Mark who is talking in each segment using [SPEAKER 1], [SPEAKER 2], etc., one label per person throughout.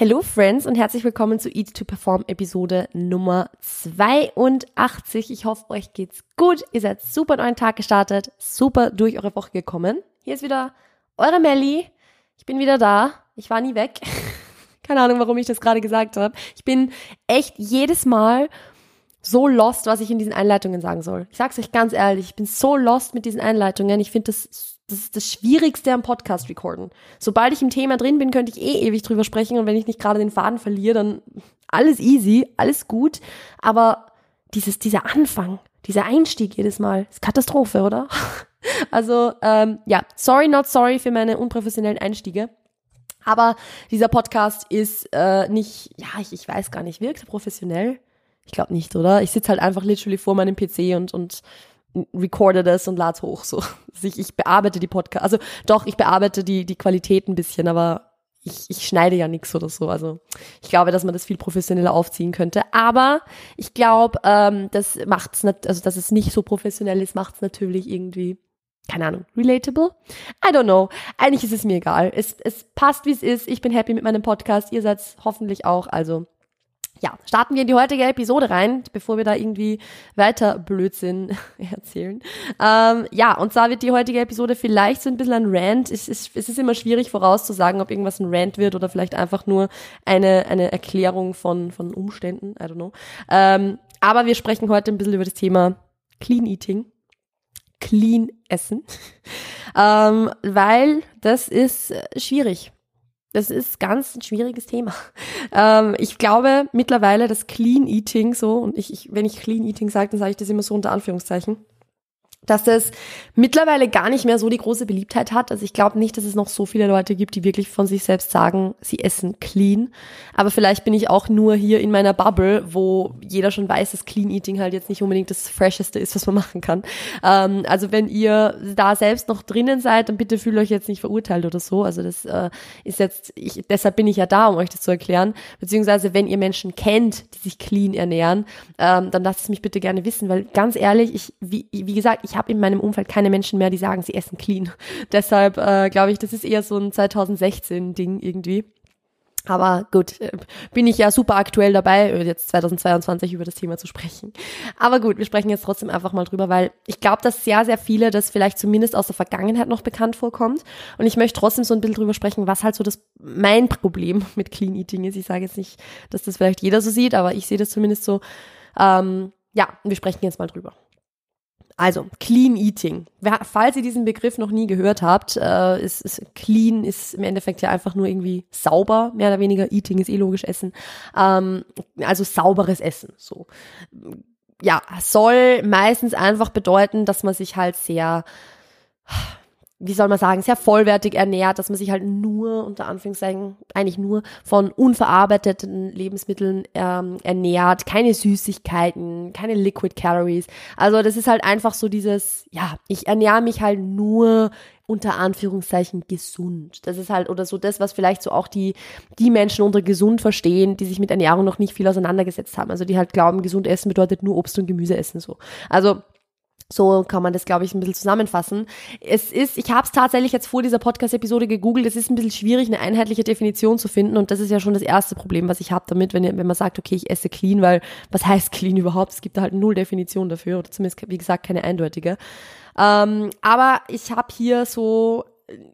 [SPEAKER 1] Hello Friends und herzlich willkommen zu Eat to Perform Episode Nummer 82. Ich hoffe, euch geht's gut. Ihr seid super in euren Tag gestartet, super durch eure Woche gekommen. Hier ist wieder eure Melli. Ich bin wieder da. Ich war nie weg. Keine Ahnung, warum ich das gerade gesagt habe. Ich bin echt jedes Mal so lost, was ich in diesen Einleitungen sagen soll. Ich sag's euch ganz ehrlich, ich bin so lost mit diesen Einleitungen. Ich finde das das ist das Schwierigste am Podcast recorden. Sobald ich im Thema drin bin, könnte ich eh ewig drüber sprechen und wenn ich nicht gerade den Faden verliere, dann alles easy, alles gut. Aber dieses, dieser Anfang, dieser Einstieg jedes Mal, ist Katastrophe, oder? Also, ähm, ja, sorry, not sorry für meine unprofessionellen Einstiege. Aber dieser Podcast ist äh, nicht, ja, ich, ich weiß gar nicht, wirkt professionell? Ich glaube nicht, oder? Ich sitze halt einfach literally vor meinem PC und, und recorde das und lade hoch. So. Ich, ich bearbeite die Podcast. Also doch, ich bearbeite die, die Qualität ein bisschen, aber ich, ich schneide ja nichts oder so. Also ich glaube, dass man das viel professioneller aufziehen könnte. Aber ich glaube, ähm, das macht's nicht, also dass es nicht so professionell ist, macht's natürlich irgendwie, keine Ahnung, relatable. I don't know. Eigentlich ist es mir egal. Es, es passt, wie es ist. Ich bin happy mit meinem Podcast. Ihr seid hoffentlich auch. Also ja, starten wir in die heutige Episode rein, bevor wir da irgendwie weiter Blödsinn erzählen. Ähm, ja, und zwar wird die heutige Episode vielleicht so ein bisschen ein Rant. Es ist, es ist immer schwierig vorauszusagen, ob irgendwas ein Rant wird oder vielleicht einfach nur eine, eine Erklärung von, von Umständen. I don't know. Ähm, aber wir sprechen heute ein bisschen über das Thema Clean Eating. Clean Essen. ähm, weil das ist schwierig. Das ist ganz ein schwieriges Thema. Ähm, ich glaube mittlerweile, dass Clean Eating so, und ich, ich wenn ich Clean Eating sage, dann sage ich das immer so unter Anführungszeichen, dass es mittlerweile gar nicht mehr so die große Beliebtheit hat. Also ich glaube nicht, dass es noch so viele Leute gibt, die wirklich von sich selbst sagen, sie essen clean. Aber vielleicht bin ich auch nur hier in meiner Bubble, wo jeder schon weiß, dass Clean Eating halt jetzt nicht unbedingt das Fresheste ist, was man machen kann. Ähm, also wenn ihr da selbst noch drinnen seid, dann bitte fühlt euch jetzt nicht verurteilt oder so. Also das äh, ist jetzt, ich, deshalb bin ich ja da, um euch das zu erklären. Beziehungsweise wenn ihr Menschen kennt, die sich clean ernähren, ähm, dann lasst es mich bitte gerne wissen, weil ganz ehrlich, ich, wie, wie gesagt, ich habe in meinem Umfeld keine Menschen mehr, die sagen, sie essen clean. Deshalb äh, glaube ich, das ist eher so ein 2016-Ding irgendwie. Aber gut, äh, bin ich ja super aktuell dabei, äh, jetzt 2022 über das Thema zu sprechen. Aber gut, wir sprechen jetzt trotzdem einfach mal drüber, weil ich glaube, dass sehr, sehr viele das vielleicht zumindest aus der Vergangenheit noch bekannt vorkommt. Und ich möchte trotzdem so ein bisschen drüber sprechen, was halt so das mein Problem mit Clean Eating ist. Ich sage jetzt nicht, dass das vielleicht jeder so sieht, aber ich sehe das zumindest so. Ähm, ja, wir sprechen jetzt mal drüber. Also, Clean Eating. Falls ihr diesen Begriff noch nie gehört habt, äh, ist, ist Clean ist im Endeffekt ja einfach nur irgendwie sauber, mehr oder weniger. Eating ist eh logisch Essen. Ähm, also sauberes Essen. So. Ja, soll meistens einfach bedeuten, dass man sich halt sehr wie soll man sagen, sehr vollwertig ernährt, dass man sich halt nur, unter Anführungszeichen, eigentlich nur von unverarbeiteten Lebensmitteln ähm, ernährt, keine Süßigkeiten, keine Liquid Calories. Also das ist halt einfach so dieses, ja, ich ernähre mich halt nur unter Anführungszeichen gesund. Das ist halt oder so das, was vielleicht so auch die, die Menschen unter gesund verstehen, die sich mit Ernährung noch nicht viel auseinandergesetzt haben. Also die halt glauben, gesund essen bedeutet nur Obst und Gemüse essen so. Also so kann man das, glaube ich, ein bisschen zusammenfassen. Es ist, ich habe es tatsächlich jetzt vor dieser Podcast-Episode gegoogelt, es ist ein bisschen schwierig, eine einheitliche Definition zu finden und das ist ja schon das erste Problem, was ich habe damit, wenn, wenn man sagt, okay, ich esse clean, weil was heißt clean überhaupt? Es gibt da halt null Definition dafür oder zumindest, wie gesagt, keine eindeutige. Ähm, aber ich habe hier so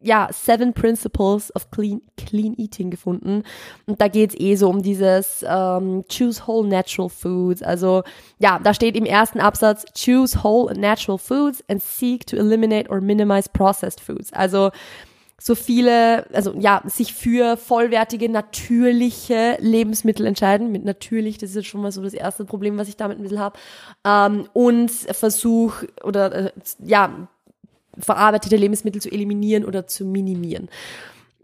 [SPEAKER 1] ja, Seven Principles of Clean, clean Eating gefunden. Und da geht's eh so um dieses ähm, Choose Whole Natural Foods. Also ja, da steht im ersten Absatz Choose Whole Natural Foods and seek to eliminate or minimize processed foods. Also so viele, also ja, sich für vollwertige, natürliche Lebensmittel entscheiden. Mit natürlich, das ist jetzt schon mal so das erste Problem, was ich damit ein bisschen habe. Ähm, und Versuch oder äh, ja, verarbeitete Lebensmittel zu eliminieren oder zu minimieren.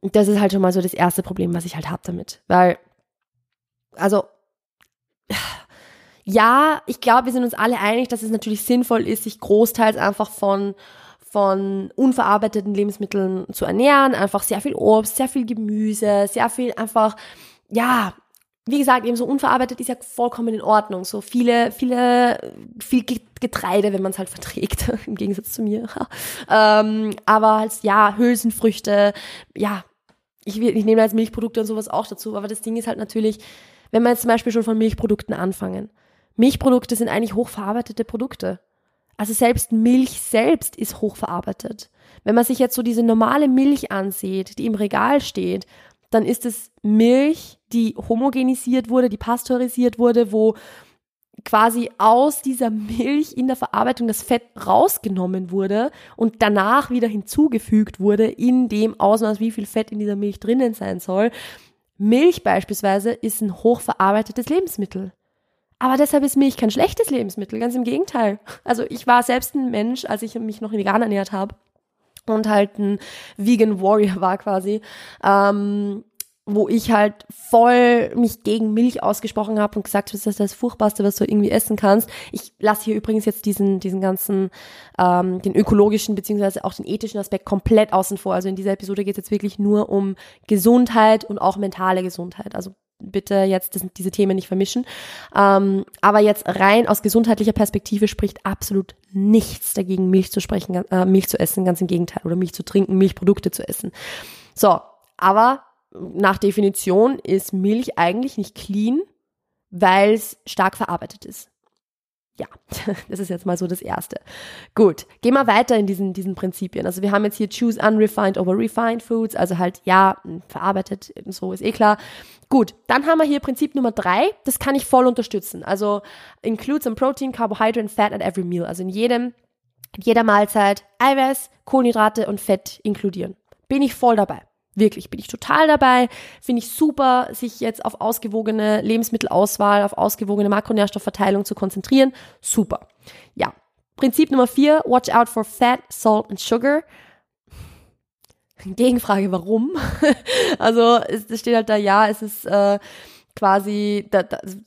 [SPEAKER 1] Und das ist halt schon mal so das erste Problem, was ich halt habe damit. Weil, also, ja, ich glaube, wir sind uns alle einig, dass es natürlich sinnvoll ist, sich großteils einfach von von unverarbeiteten Lebensmitteln zu ernähren, einfach sehr viel Obst, sehr viel Gemüse, sehr viel einfach, ja, wie gesagt, eben so unverarbeitet ist ja vollkommen in Ordnung. So viele, viele, viel Getreide, wenn man es halt verträgt, im Gegensatz zu mir. ähm, aber halt, ja, Hülsenfrüchte, ja, ich, ich nehme jetzt Milchprodukte und sowas auch dazu, aber das Ding ist halt natürlich, wenn wir jetzt zum Beispiel schon von Milchprodukten anfangen. Milchprodukte sind eigentlich hochverarbeitete Produkte. Also selbst Milch selbst ist hochverarbeitet. Wenn man sich jetzt so diese normale Milch ansieht, die im Regal steht, dann ist es Milch, die homogenisiert wurde, die pasteurisiert wurde, wo quasi aus dieser Milch in der Verarbeitung das Fett rausgenommen wurde und danach wieder hinzugefügt wurde in dem Ausmaß, wie viel Fett in dieser Milch drinnen sein soll. Milch beispielsweise ist ein hochverarbeitetes Lebensmittel. Aber deshalb ist Milch kein schlechtes Lebensmittel, ganz im Gegenteil. Also ich war selbst ein Mensch, als ich mich noch vegan ernährt habe und halt ein Vegan Warrior war quasi. Ähm, wo ich halt voll mich gegen Milch ausgesprochen habe und gesagt habe, das ist das Furchtbarste, was du irgendwie essen kannst. Ich lasse hier übrigens jetzt diesen, diesen ganzen, ähm, den ökologischen beziehungsweise auch den ethischen Aspekt komplett außen vor. Also in dieser Episode geht es jetzt wirklich nur um Gesundheit und auch mentale Gesundheit. Also bitte jetzt das, diese Themen nicht vermischen. Ähm, aber jetzt rein aus gesundheitlicher Perspektive spricht absolut nichts dagegen, Milch zu sprechen, äh, Milch zu essen, ganz im Gegenteil, oder Milch zu trinken, Milchprodukte zu essen. So, aber nach Definition ist Milch eigentlich nicht clean, weil es stark verarbeitet ist. Ja, das ist jetzt mal so das Erste. Gut, gehen wir weiter in diesen, diesen Prinzipien. Also wir haben jetzt hier choose unrefined over refined foods, also halt ja, verarbeitet, so ist eh klar. Gut, dann haben wir hier Prinzip Nummer drei, das kann ich voll unterstützen. Also include some protein, carbohydrate and fat at every meal. Also in jedem, jeder Mahlzeit Eiweiß, Kohlenhydrate und Fett inkludieren. Bin ich voll dabei. Wirklich, bin ich total dabei. Finde ich super, sich jetzt auf ausgewogene Lebensmittelauswahl, auf ausgewogene Makronährstoffverteilung zu konzentrieren. Super. Ja. Prinzip Nummer vier, watch out for fat, salt and sugar. Gegenfrage, warum? also es steht halt da, ja, es ist äh, quasi,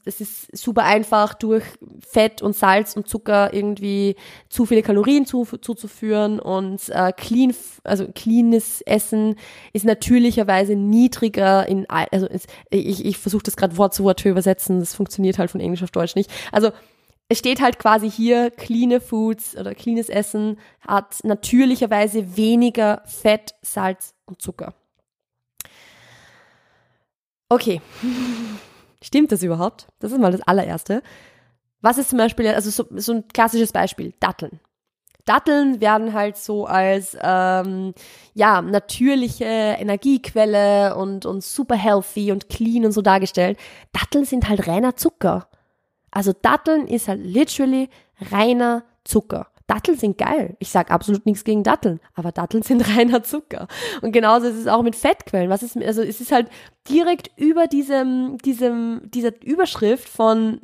[SPEAKER 1] es ist super einfach, durch Fett und Salz und Zucker irgendwie zu viele Kalorien zu, zuzuführen und äh, clean, also cleanes Essen ist natürlicherweise niedriger in, also es, ich, ich versuche das gerade Wort zu Wort zu übersetzen, das funktioniert halt von Englisch auf Deutsch nicht. Also es steht halt quasi hier, clean Foods oder cleanes Essen hat natürlicherweise weniger Fett, Salz und Zucker. Okay. Stimmt das überhaupt? Das ist mal das allererste. Was ist zum Beispiel, also so, so ein klassisches Beispiel, Datteln. Datteln werden halt so als ähm, ja natürliche Energiequelle und und super healthy und clean und so dargestellt. Datteln sind halt reiner Zucker. Also Datteln ist halt literally reiner Zucker. Datteln sind geil. Ich sage absolut nichts gegen Datteln, aber Datteln sind reiner Zucker. Und genauso ist es auch mit Fettquellen. Was ist, also es ist halt direkt über diesem, diesem, dieser Überschrift von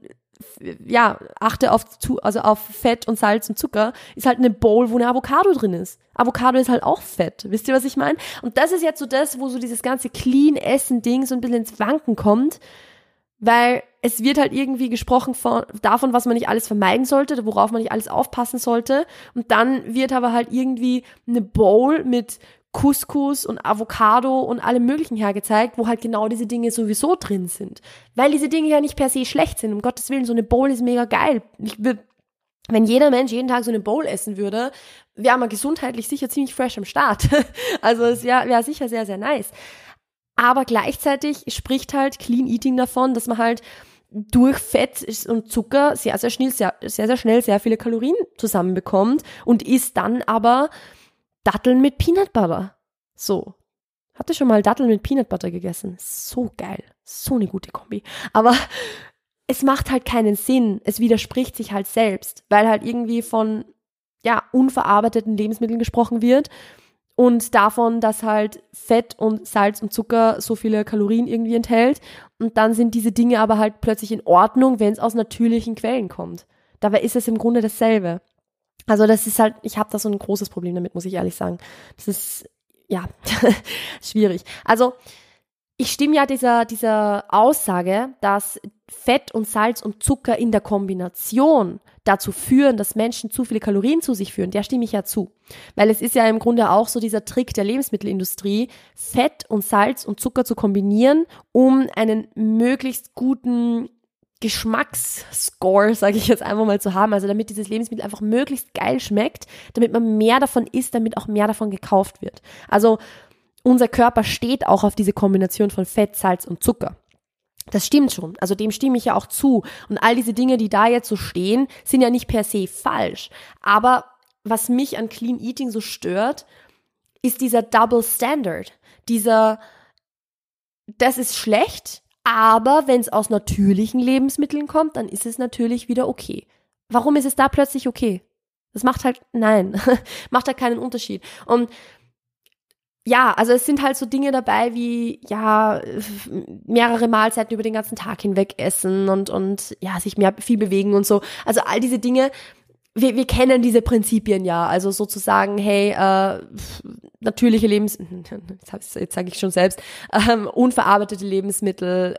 [SPEAKER 1] ja, achte auf, also auf Fett und Salz und Zucker, ist halt eine Bowl, wo eine Avocado drin ist. Avocado ist halt auch Fett. Wisst ihr, was ich meine? Und das ist jetzt so das, wo so dieses ganze Clean-Essen-Ding so ein bisschen ins Wanken kommt, weil es wird halt irgendwie gesprochen von, davon, was man nicht alles vermeiden sollte, worauf man nicht alles aufpassen sollte. Und dann wird aber halt irgendwie eine Bowl mit Couscous und Avocado und allem Möglichen hergezeigt, wo halt genau diese Dinge sowieso drin sind. Weil diese Dinge ja nicht per se schlecht sind. Um Gottes Willen, so eine Bowl ist mega geil. Ich wenn jeder Mensch jeden Tag so eine Bowl essen würde, wäre man gesundheitlich sicher ziemlich fresh am Start. also es wäre wär sicher sehr, sehr nice. Aber gleichzeitig spricht halt Clean Eating davon, dass man halt durch Fett und Zucker sehr, sehr schnell, sehr, sehr, sehr schnell sehr viele Kalorien zusammenbekommt und isst dann aber Datteln mit Peanut Butter. So. Hatte schon mal Datteln mit Peanut Butter gegessen? So geil. So eine gute Kombi. Aber es macht halt keinen Sinn. Es widerspricht sich halt selbst, weil halt irgendwie von, ja, unverarbeiteten Lebensmitteln gesprochen wird und davon, dass halt Fett und Salz und Zucker so viele Kalorien irgendwie enthält. Und dann sind diese Dinge aber halt plötzlich in Ordnung, wenn es aus natürlichen Quellen kommt. Dabei ist es im Grunde dasselbe. Also das ist halt, ich habe da so ein großes Problem damit, muss ich ehrlich sagen. Das ist ja schwierig. Also ich stimme ja dieser, dieser Aussage, dass Fett und Salz und Zucker in der Kombination dazu führen, dass Menschen zu viele Kalorien zu sich führen, der stimme ich ja zu. Weil es ist ja im Grunde auch so dieser Trick der Lebensmittelindustrie, Fett und Salz und Zucker zu kombinieren, um einen möglichst guten Geschmacksscore, sage ich jetzt einfach mal zu haben, also damit dieses Lebensmittel einfach möglichst geil schmeckt, damit man mehr davon isst, damit auch mehr davon gekauft wird. Also unser Körper steht auch auf diese Kombination von Fett, Salz und Zucker. Das stimmt schon. Also dem stimme ich ja auch zu. Und all diese Dinge, die da jetzt so stehen, sind ja nicht per se falsch. Aber was mich an Clean Eating so stört, ist dieser Double Standard. Dieser, das ist schlecht, aber wenn es aus natürlichen Lebensmitteln kommt, dann ist es natürlich wieder okay. Warum ist es da plötzlich okay? Das macht halt, nein, macht halt keinen Unterschied. Und ja, also es sind halt so Dinge dabei wie, ja, mehrere Mahlzeiten über den ganzen Tag hinweg essen und, und ja, sich mehr viel bewegen und so. Also all diese Dinge, wir, wir kennen diese Prinzipien ja. Also sozusagen, hey, äh, natürliche Lebens, jetzt, jetzt sage ich schon selbst, ähm, unverarbeitete Lebensmittel,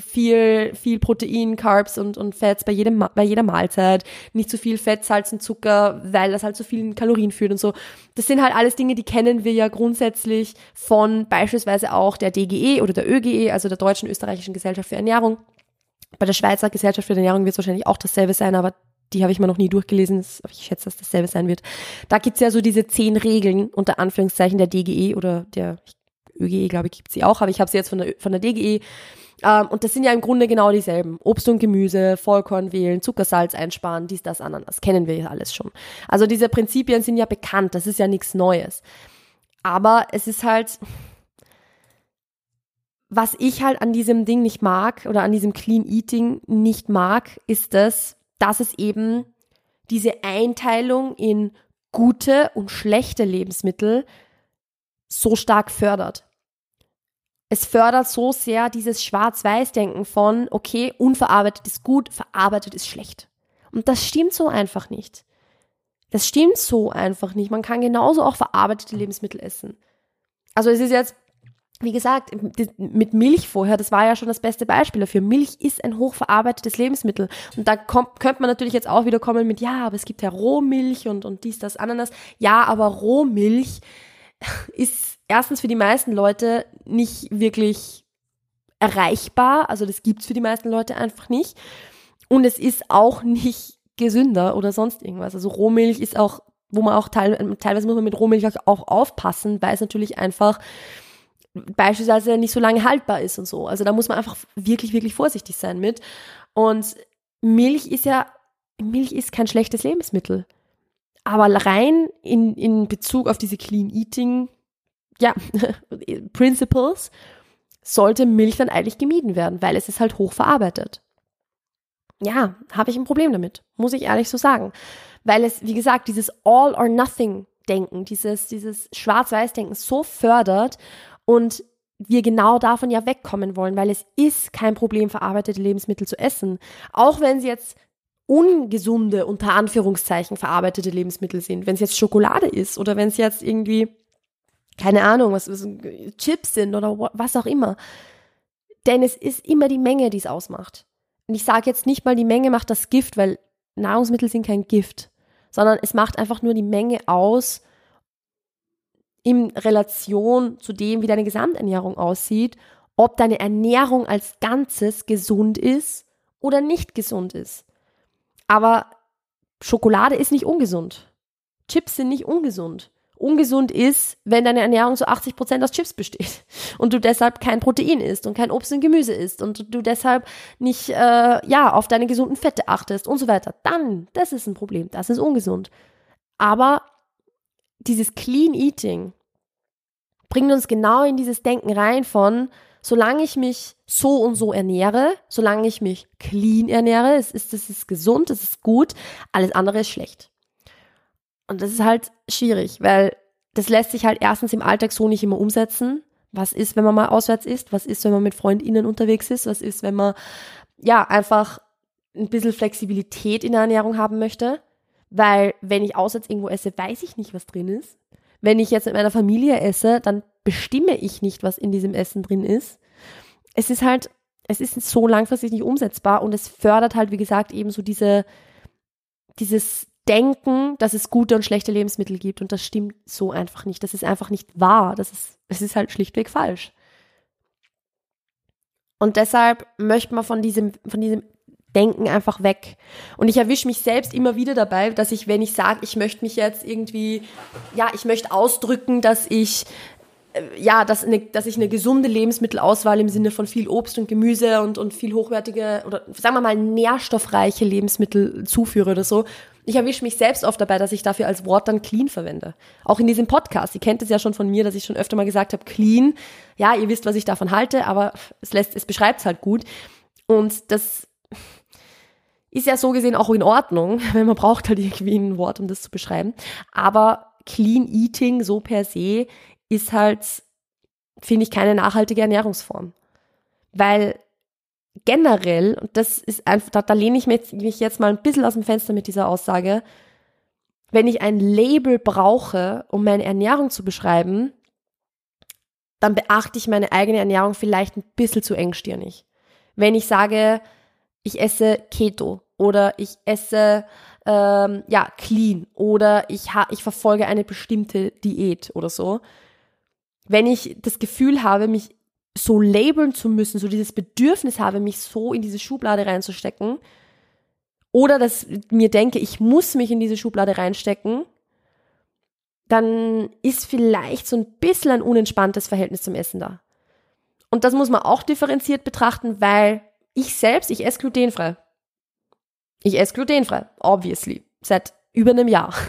[SPEAKER 1] viel, viel Protein, Carbs und, und Fats bei, jedem, bei jeder Mahlzeit, nicht zu viel Fett, Salz und Zucker, weil das halt zu vielen Kalorien führt und so. Das sind halt alles Dinge, die kennen wir ja grundsätzlich von beispielsweise auch der DGE oder der ÖGE, also der Deutschen Österreichischen Gesellschaft für Ernährung. Bei der Schweizer Gesellschaft für Ernährung wird es wahrscheinlich auch dasselbe sein, aber die habe ich mir noch nie durchgelesen, ich schätze, dass dasselbe sein wird. Da gibt's ja so diese zehn Regeln unter Anführungszeichen der DGE oder der ÖGE, glaube ich, gibt's sie auch, aber ich habe sie jetzt von der, von der DGE ähm, und das sind ja im Grunde genau dieselben. Obst und Gemüse, Vollkorn wählen, Zuckersalz einsparen, dies, das, Ananas. Kennen wir ja alles schon. Also diese Prinzipien sind ja bekannt, das ist ja nichts Neues. Aber es ist halt, was ich halt an diesem Ding nicht mag oder an diesem Clean Eating nicht mag, ist das, dass es eben diese Einteilung in gute und schlechte Lebensmittel so stark fördert es fördert so sehr dieses Schwarz-Weiß-Denken von, okay, unverarbeitet ist gut, verarbeitet ist schlecht. Und das stimmt so einfach nicht. Das stimmt so einfach nicht. Man kann genauso auch verarbeitete Lebensmittel essen. Also es ist jetzt, wie gesagt, mit Milch vorher, das war ja schon das beste Beispiel dafür. Milch ist ein hochverarbeitetes Lebensmittel. Und da kommt, könnte man natürlich jetzt auch wieder kommen mit, ja, aber es gibt ja Rohmilch und, und dies, das, Ananas. Ja, aber Rohmilch ist erstens für die meisten Leute nicht wirklich erreichbar. Also das gibt's für die meisten Leute einfach nicht. Und es ist auch nicht gesünder oder sonst irgendwas. Also Rohmilch ist auch, wo man auch teil, teilweise muss man mit Rohmilch auch aufpassen, weil es natürlich einfach beispielsweise nicht so lange haltbar ist und so. Also da muss man einfach wirklich, wirklich vorsichtig sein mit. Und Milch ist ja, Milch ist kein schlechtes Lebensmittel. Aber rein in, in Bezug auf diese Clean Eating ja, Principles sollte Milch dann eigentlich gemieden werden, weil es ist halt hoch verarbeitet. Ja, habe ich ein Problem damit, muss ich ehrlich so sagen. Weil es, wie gesagt, dieses All or Nothing Denken, dieses, dieses Schwarz-Weiß-Denken so fördert und wir genau davon ja wegkommen wollen, weil es ist kein Problem, verarbeitete Lebensmittel zu essen. Auch wenn sie jetzt ungesunde, unter Anführungszeichen, verarbeitete Lebensmittel sind. Wenn es jetzt Schokolade ist oder wenn es jetzt irgendwie keine Ahnung, was, was Chips sind oder was auch immer. Denn es ist immer die Menge, die es ausmacht. Und ich sage jetzt nicht mal, die Menge macht das Gift, weil Nahrungsmittel sind kein Gift, sondern es macht einfach nur die Menge aus in Relation zu dem, wie deine Gesamternährung aussieht, ob deine Ernährung als Ganzes gesund ist oder nicht gesund ist. Aber Schokolade ist nicht ungesund. Chips sind nicht ungesund ungesund ist, wenn deine Ernährung zu 80 Prozent aus Chips besteht und du deshalb kein Protein isst und kein Obst und Gemüse isst und du deshalb nicht äh, ja auf deine gesunden Fette achtest und so weiter, dann das ist ein Problem, das ist ungesund. Aber dieses Clean Eating bringt uns genau in dieses Denken rein von solange ich mich so und so ernähre, solange ich mich clean ernähre, es ist, es ist gesund, es ist gut, alles andere ist schlecht. Und das ist halt schwierig, weil das lässt sich halt erstens im Alltag so nicht immer umsetzen. Was ist, wenn man mal auswärts ist? Was ist, wenn man mit FreundInnen unterwegs ist? Was ist, wenn man, ja, einfach ein bisschen Flexibilität in der Ernährung haben möchte? Weil, wenn ich auswärts irgendwo esse, weiß ich nicht, was drin ist. Wenn ich jetzt mit meiner Familie esse, dann bestimme ich nicht, was in diesem Essen drin ist. Es ist halt, es ist so langfristig nicht umsetzbar und es fördert halt, wie gesagt, eben so diese, dieses denken, dass es gute und schlechte Lebensmittel gibt und das stimmt so einfach nicht. Das ist einfach nicht wahr. Das ist, es ist halt schlichtweg falsch. Und deshalb möchte man von diesem, von diesem Denken einfach weg. Und ich erwische mich selbst immer wieder dabei, dass ich, wenn ich sage, ich möchte mich jetzt irgendwie, ja, ich möchte ausdrücken, dass ich ja, dass, eine, dass ich eine gesunde Lebensmittelauswahl im Sinne von viel Obst und Gemüse und, und viel hochwertige oder sagen wir mal nährstoffreiche Lebensmittel zuführe oder so. Ich erwische mich selbst oft dabei, dass ich dafür als Wort dann clean verwende. Auch in diesem Podcast. Ihr kennt es ja schon von mir, dass ich schon öfter mal gesagt habe, clean. Ja, ihr wisst, was ich davon halte, aber es lässt, es beschreibt es halt gut. Und das ist ja so gesehen auch in Ordnung, weil man braucht halt irgendwie ein Wort, um das zu beschreiben. Aber Clean Eating so per se ist halt, finde ich, keine nachhaltige Ernährungsform. Weil generell, und das ist einfach, da, da lehne ich mich jetzt mal ein bisschen aus dem Fenster mit dieser Aussage, wenn ich ein Label brauche, um meine Ernährung zu beschreiben, dann beachte ich meine eigene Ernährung vielleicht ein bisschen zu engstirnig. Wenn ich sage, ich esse Keto oder ich esse ähm, ja clean oder ich ha ich verfolge eine bestimmte Diät oder so. Wenn ich das Gefühl habe, mich so labeln zu müssen, so dieses Bedürfnis habe, mich so in diese Schublade reinzustecken, oder dass mir denke, ich muss mich in diese Schublade reinstecken, dann ist vielleicht so ein bisschen ein unentspanntes Verhältnis zum Essen da. Und das muss man auch differenziert betrachten, weil ich selbst, ich esse glutenfrei. Ich esse glutenfrei, obviously. Seit über einem Jahr.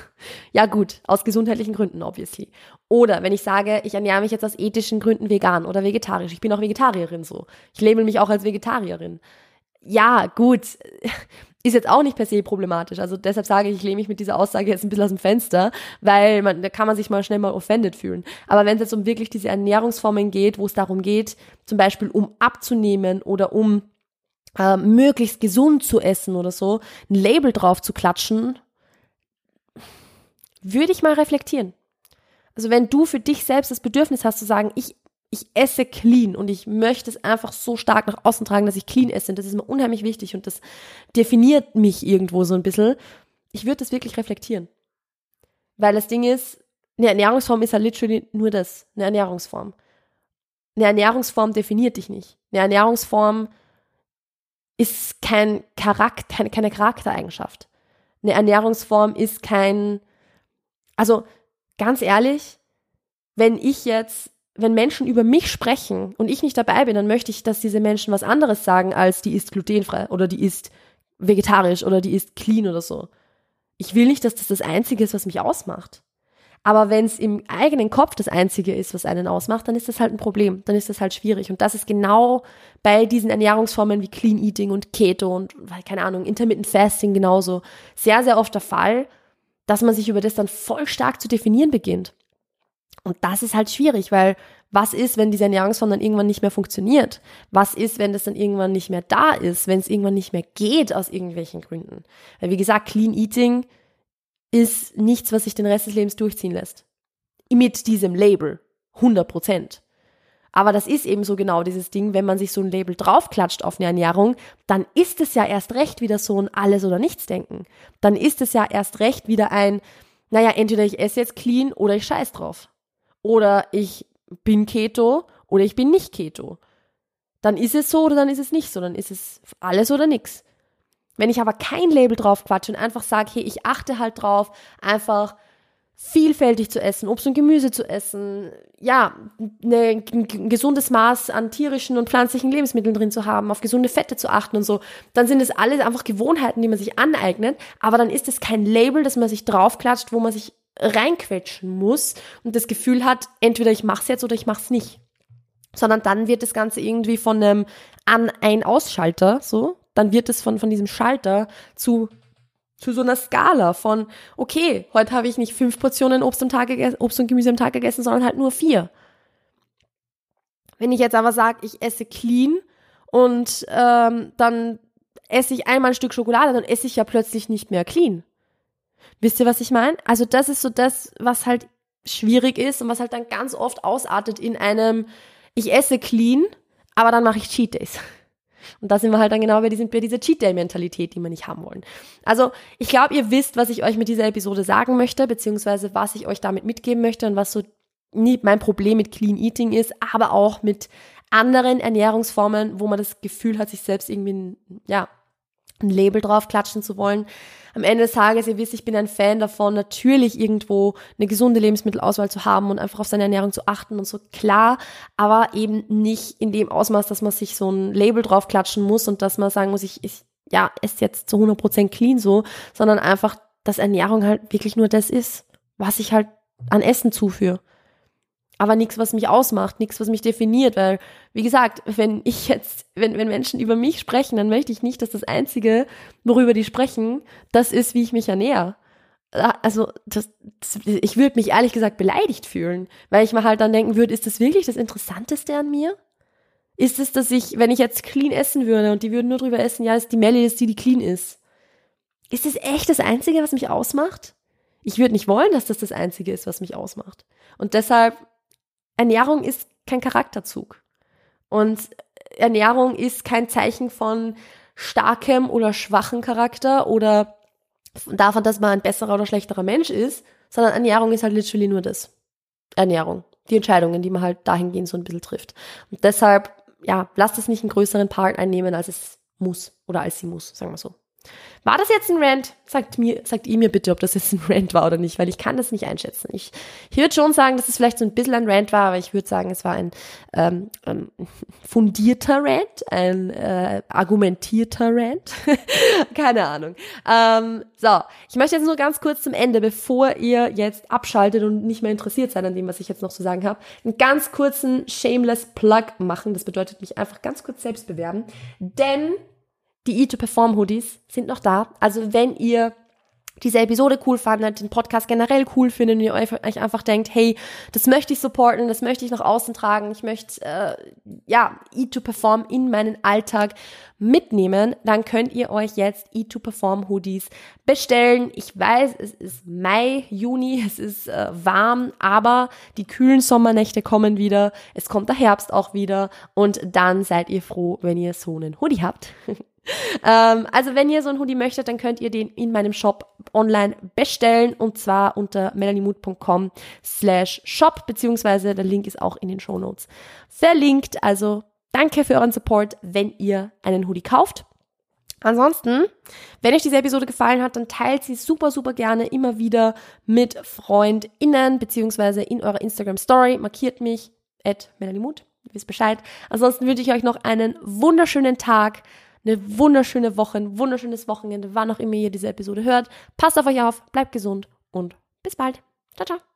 [SPEAKER 1] Ja gut, aus gesundheitlichen Gründen, obviously. Oder wenn ich sage, ich ernähre mich jetzt aus ethischen Gründen vegan oder vegetarisch. Ich bin auch Vegetarierin so. Ich label mich auch als Vegetarierin. Ja, gut. Ist jetzt auch nicht per se problematisch. Also deshalb sage ich, ich lehne mich mit dieser Aussage jetzt ein bisschen aus dem Fenster, weil man, da kann man sich mal schnell mal offended fühlen. Aber wenn es jetzt um wirklich diese Ernährungsformen geht, wo es darum geht, zum Beispiel um abzunehmen oder um äh, möglichst gesund zu essen oder so, ein Label drauf zu klatschen, würde ich mal reflektieren. Also wenn du für dich selbst das Bedürfnis hast zu sagen, ich, ich esse clean und ich möchte es einfach so stark nach außen tragen, dass ich clean esse und das ist mir unheimlich wichtig und das definiert mich irgendwo so ein bisschen, ich würde das wirklich reflektieren. Weil das Ding ist, eine Ernährungsform ist ja literally nur das, eine Ernährungsform. Eine Ernährungsform definiert dich nicht. Eine Ernährungsform ist kein Charakter, keine, keine Charaktereigenschaft. Eine Ernährungsform ist kein, also ganz ehrlich, wenn ich jetzt, wenn Menschen über mich sprechen und ich nicht dabei bin, dann möchte ich, dass diese Menschen was anderes sagen als die ist glutenfrei oder die ist vegetarisch oder die ist clean oder so. Ich will nicht, dass das das Einzige ist, was mich ausmacht. Aber wenn es im eigenen Kopf das Einzige ist, was einen ausmacht, dann ist das halt ein Problem. Dann ist das halt schwierig. Und das ist genau bei diesen Ernährungsformen wie Clean Eating und Keto und, keine Ahnung, Intermittent Fasting genauso sehr, sehr oft der Fall, dass man sich über das dann voll stark zu definieren beginnt. Und das ist halt schwierig, weil was ist, wenn diese Ernährungsform dann irgendwann nicht mehr funktioniert? Was ist, wenn das dann irgendwann nicht mehr da ist, wenn es irgendwann nicht mehr geht aus irgendwelchen Gründen? Weil wie gesagt, Clean Eating ist nichts, was sich den Rest des Lebens durchziehen lässt. Mit diesem Label. 100 Prozent. Aber das ist eben so genau dieses Ding, wenn man sich so ein Label draufklatscht auf eine Ernährung, dann ist es ja erst recht wieder so ein Alles- oder Nichts-Denken. Dann ist es ja erst recht wieder ein, naja, entweder ich esse jetzt clean oder ich scheiß drauf. Oder ich bin Keto oder ich bin nicht Keto. Dann ist es so oder dann ist es nicht so. Dann ist es alles oder nichts. Wenn ich aber kein Label drauf quatsche und einfach sage, hey, ich achte halt drauf, einfach vielfältig zu essen, Obst und Gemüse zu essen, ja, ne, ein gesundes Maß an tierischen und pflanzlichen Lebensmitteln drin zu haben, auf gesunde Fette zu achten und so, dann sind es alles einfach Gewohnheiten, die man sich aneignet, aber dann ist es kein Label, das man sich draufklatscht, wo man sich reinquetschen muss und das Gefühl hat, entweder ich mach's jetzt oder ich mach's nicht. Sondern dann wird das Ganze irgendwie von einem An-Ein-Ausschalter, so, dann wird es von, von diesem Schalter zu, zu so einer Skala von, okay, heute habe ich nicht fünf Portionen Obst, am Tag Obst und Gemüse am Tag gegessen, sondern halt nur vier. Wenn ich jetzt aber sage, ich esse clean und ähm, dann esse ich einmal ein Stück Schokolade, dann esse ich ja plötzlich nicht mehr clean. Wisst ihr, was ich meine? Also das ist so das, was halt schwierig ist und was halt dann ganz oft ausartet in einem, ich esse clean, aber dann mache ich Cheat Days. Und da sind wir halt dann genau bei, diesem, bei dieser Cheat Day-Mentalität, die wir nicht haben wollen. Also ich glaube, ihr wisst, was ich euch mit dieser Episode sagen möchte, beziehungsweise was ich euch damit mitgeben möchte und was so nie mein Problem mit Clean Eating ist, aber auch mit anderen Ernährungsformen, wo man das Gefühl hat, sich selbst irgendwie ja, ein Label drauf klatschen zu wollen. Am Ende des Tages, ihr wisst, ich bin ein Fan davon, natürlich irgendwo eine gesunde Lebensmittelauswahl zu haben und einfach auf seine Ernährung zu achten und so klar, aber eben nicht in dem Ausmaß, dass man sich so ein Label drauf klatschen muss und dass man sagen muss, ich, ich ja, esse jetzt zu 100% clean so, sondern einfach, dass Ernährung halt wirklich nur das ist, was ich halt an Essen zuführe aber nichts, was mich ausmacht, nichts, was mich definiert, weil, wie gesagt, wenn ich jetzt, wenn, wenn Menschen über mich sprechen, dann möchte ich nicht, dass das Einzige, worüber die sprechen, das ist, wie ich mich ernähre. Also, das, das, ich würde mich ehrlich gesagt beleidigt fühlen, weil ich mir halt dann denken würde, ist das wirklich das Interessanteste an mir? Ist es, dass ich, wenn ich jetzt clean essen würde und die würden nur drüber essen, ja, ist die Melly, ist die, die clean ist. Ist das echt das Einzige, was mich ausmacht? Ich würde nicht wollen, dass das das Einzige ist, was mich ausmacht. Und deshalb Ernährung ist kein Charakterzug. Und Ernährung ist kein Zeichen von starkem oder schwachen Charakter oder davon, dass man ein besserer oder schlechterer Mensch ist, sondern Ernährung ist halt literally nur das. Ernährung. Die Entscheidungen, die man halt dahingehend so ein bisschen trifft. Und deshalb, ja, lasst es nicht einen größeren Part einnehmen, als es muss oder als sie muss, sagen wir so. War das jetzt ein Rant? Sagt mir, sagt ihr mir bitte, ob das jetzt ein Rant war oder nicht, weil ich kann das nicht einschätzen. Ich, ich würde schon sagen, dass es vielleicht so ein bisschen ein Rant war, aber ich würde sagen, es war ein ähm, ähm, fundierter Rant, ein äh, argumentierter Rant. Keine Ahnung. Ähm, so, ich möchte jetzt nur ganz kurz zum Ende, bevor ihr jetzt abschaltet und nicht mehr interessiert seid an dem, was ich jetzt noch zu sagen habe, einen ganz kurzen Shameless Plug machen. Das bedeutet mich einfach ganz kurz selbst bewerben, denn die E2Perform Hoodies sind noch da. Also wenn ihr diese Episode cool fandet, den Podcast generell cool findet und ihr euch einfach denkt, hey, das möchte ich supporten, das möchte ich nach außen tragen, ich möchte äh, ja E2Perform in meinen Alltag mitnehmen, dann könnt ihr euch jetzt E2Perform Hoodies bestellen. Ich weiß, es ist Mai, Juni, es ist äh, warm, aber die kühlen Sommernächte kommen wieder, es kommt der Herbst auch wieder und dann seid ihr froh, wenn ihr so einen Hoodie habt. ähm, also wenn ihr so ein Hoodie möchtet, dann könnt ihr den in meinem Shop online bestellen und zwar unter melaniemood.com slash shop, beziehungsweise der Link ist auch in den Show Notes verlinkt. Also danke für euren Support, wenn ihr einen Hoodie kauft. Ansonsten, wenn euch diese Episode gefallen hat, dann teilt sie super, super gerne immer wieder mit FreundInnen, beziehungsweise in eurer Instagram Story. Markiert mich, at Melanie Mut. Ihr wisst Bescheid. Ansonsten wünsche ich euch noch einen wunderschönen Tag eine wunderschöne Woche, ein wunderschönes Wochenende, wann auch immer ihr diese Episode hört. Passt auf euch auf, bleibt gesund und bis bald. Ciao, ciao.